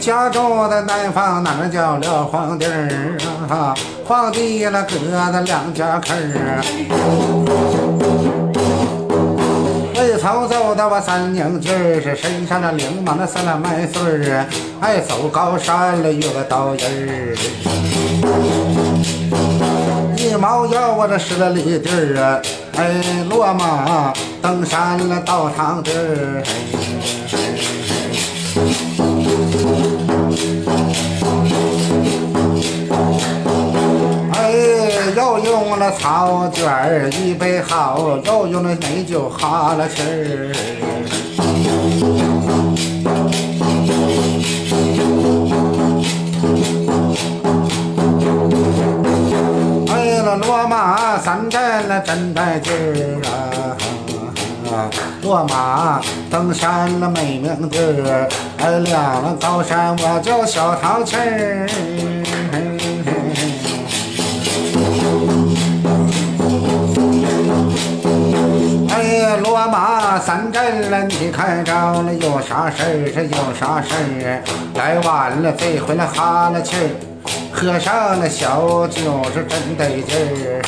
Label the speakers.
Speaker 1: 家住的南方哪儿叫了皇帝儿啊？皇帝那搁的两家坑儿。哎，曹走的我三娘军儿是身上那领满了三两麦穗儿，爱，走高山了有个刀刃儿，一毛腰我这使了里地儿啊，哎，落马登山了到堂地儿。了草卷儿一杯好，又用了美酒哈了气儿。哎了，落马三站了真带劲儿啊！落马登山了美名地儿，哎，两个高山我叫小淘气儿。罗，马三镇了，你看着了有啥事儿？是有啥事儿？来晚了，这回来哈了气儿，喝上了小酒是真得劲儿。